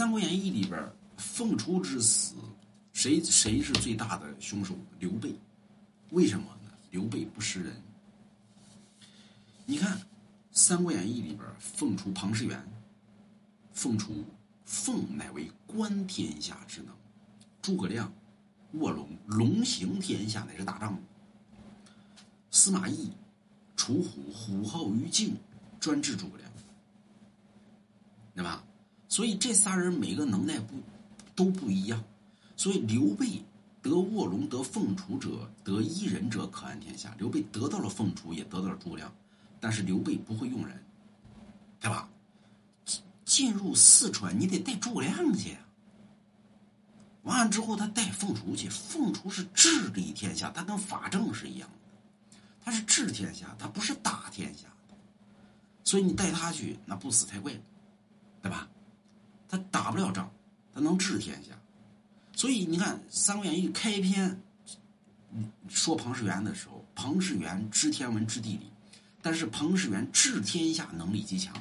三国演义》里边，凤雏之死，谁谁是最大的凶手？刘备。为什么呢？刘备不识人。你看，《三国演义》里边，凤雏庞士元，凤雏，凤乃为观天下之能。诸葛亮，卧龙，龙行天下，乃是大丈夫。司马懿，楚虎，虎号于境，专治诸葛亮，所以这仨人每个能耐不都不一样。所以刘备得卧龙得凤雏者，得一人者可安天下。刘备得到了凤雏，也得到了诸葛亮。但是刘备不会用人，对吧？进入四川，你得带诸葛亮去啊。完了之后，他带凤雏去。凤雏是治理天下，他跟法正是一样的，他是治天下，他不是打天下。所以你带他去，那不死才怪，对吧？他打不了仗，他能治天下。所以你看《三国演义》开篇说庞士元的时候，庞士元知天文知地理。但是庞士元治天下能力极强，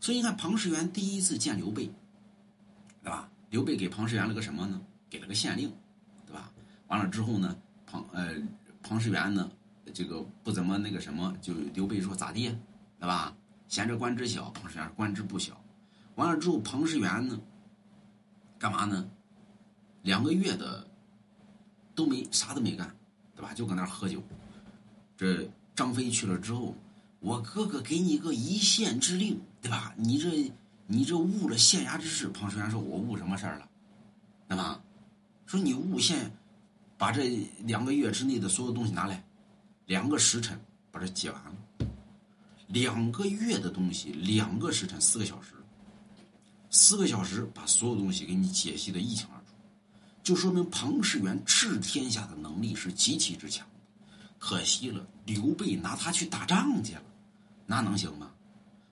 所以你看庞士元第一次见刘备，对吧？刘备给庞士元了个什么呢？给了个县令，对吧？完了之后呢，庞呃庞士元呢，这个不怎么那个什么，就刘备说咋地，对吧？嫌这官职小，庞士元官职不小。完了之后，庞士元呢，干嘛呢？两个月的都没啥都没干，对吧？就搁那儿喝酒。这张飞去了之后。我哥哥给你个一县之令，对吧？你这你这误了县衙之事。庞士元说：“我误什么事儿了？对吧？说你误县，把这两个月之内的所有东西拿来，两个时辰把这解完了。两个月的东西，两个时辰，四个小时，四个小时把所有东西给你解析的一清二楚，就说明庞士元治天下的能力是极其之强。可惜了，刘备拿他去打仗去了。”那能行吗？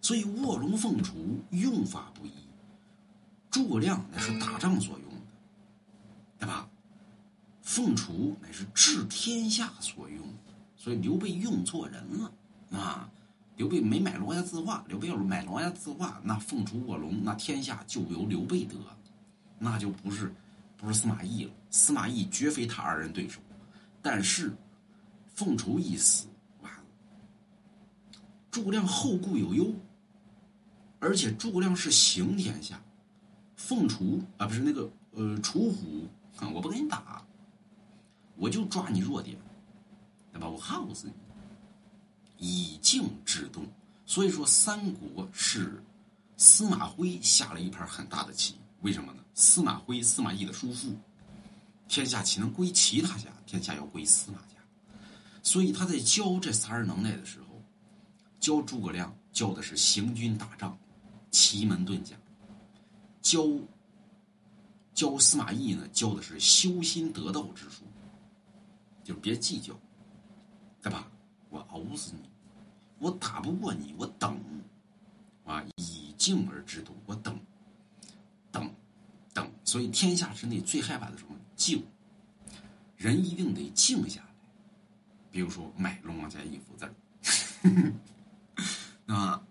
所以卧龙凤雏用法不一。诸葛亮乃是打仗所用的，对吧？凤雏乃是治天下所用的，所以刘备用错人了啊！刘备没买罗家字画，刘备要是买罗家字画，那凤雏卧龙，那天下就由刘备得，那就不是不是司马懿了。司马懿绝非他二人对手，但是凤雏一死。完了诸葛亮后顾有忧，而且诸葛亮是行天下，凤雏啊不是那个呃楚虎，我不跟你打，我就抓你弱点，对吧？我耗死你，静制动。所以说三国是司马徽下了一盘很大的棋，为什么呢？司马徽司马懿的叔父，天下岂能归其他家？天下要归司马家，所以他在教这仨人能耐的时候。教诸葛亮教的是行军打仗、奇门遁甲；教教司马懿呢，教的是修心得道之术。就别计较，对吧？我熬死你，我打不过你，我等啊，以静而制动，我等等等。所以天下之内最害怕的什么？静。人一定得静下来。比如说买龙王家衣服，在。啊，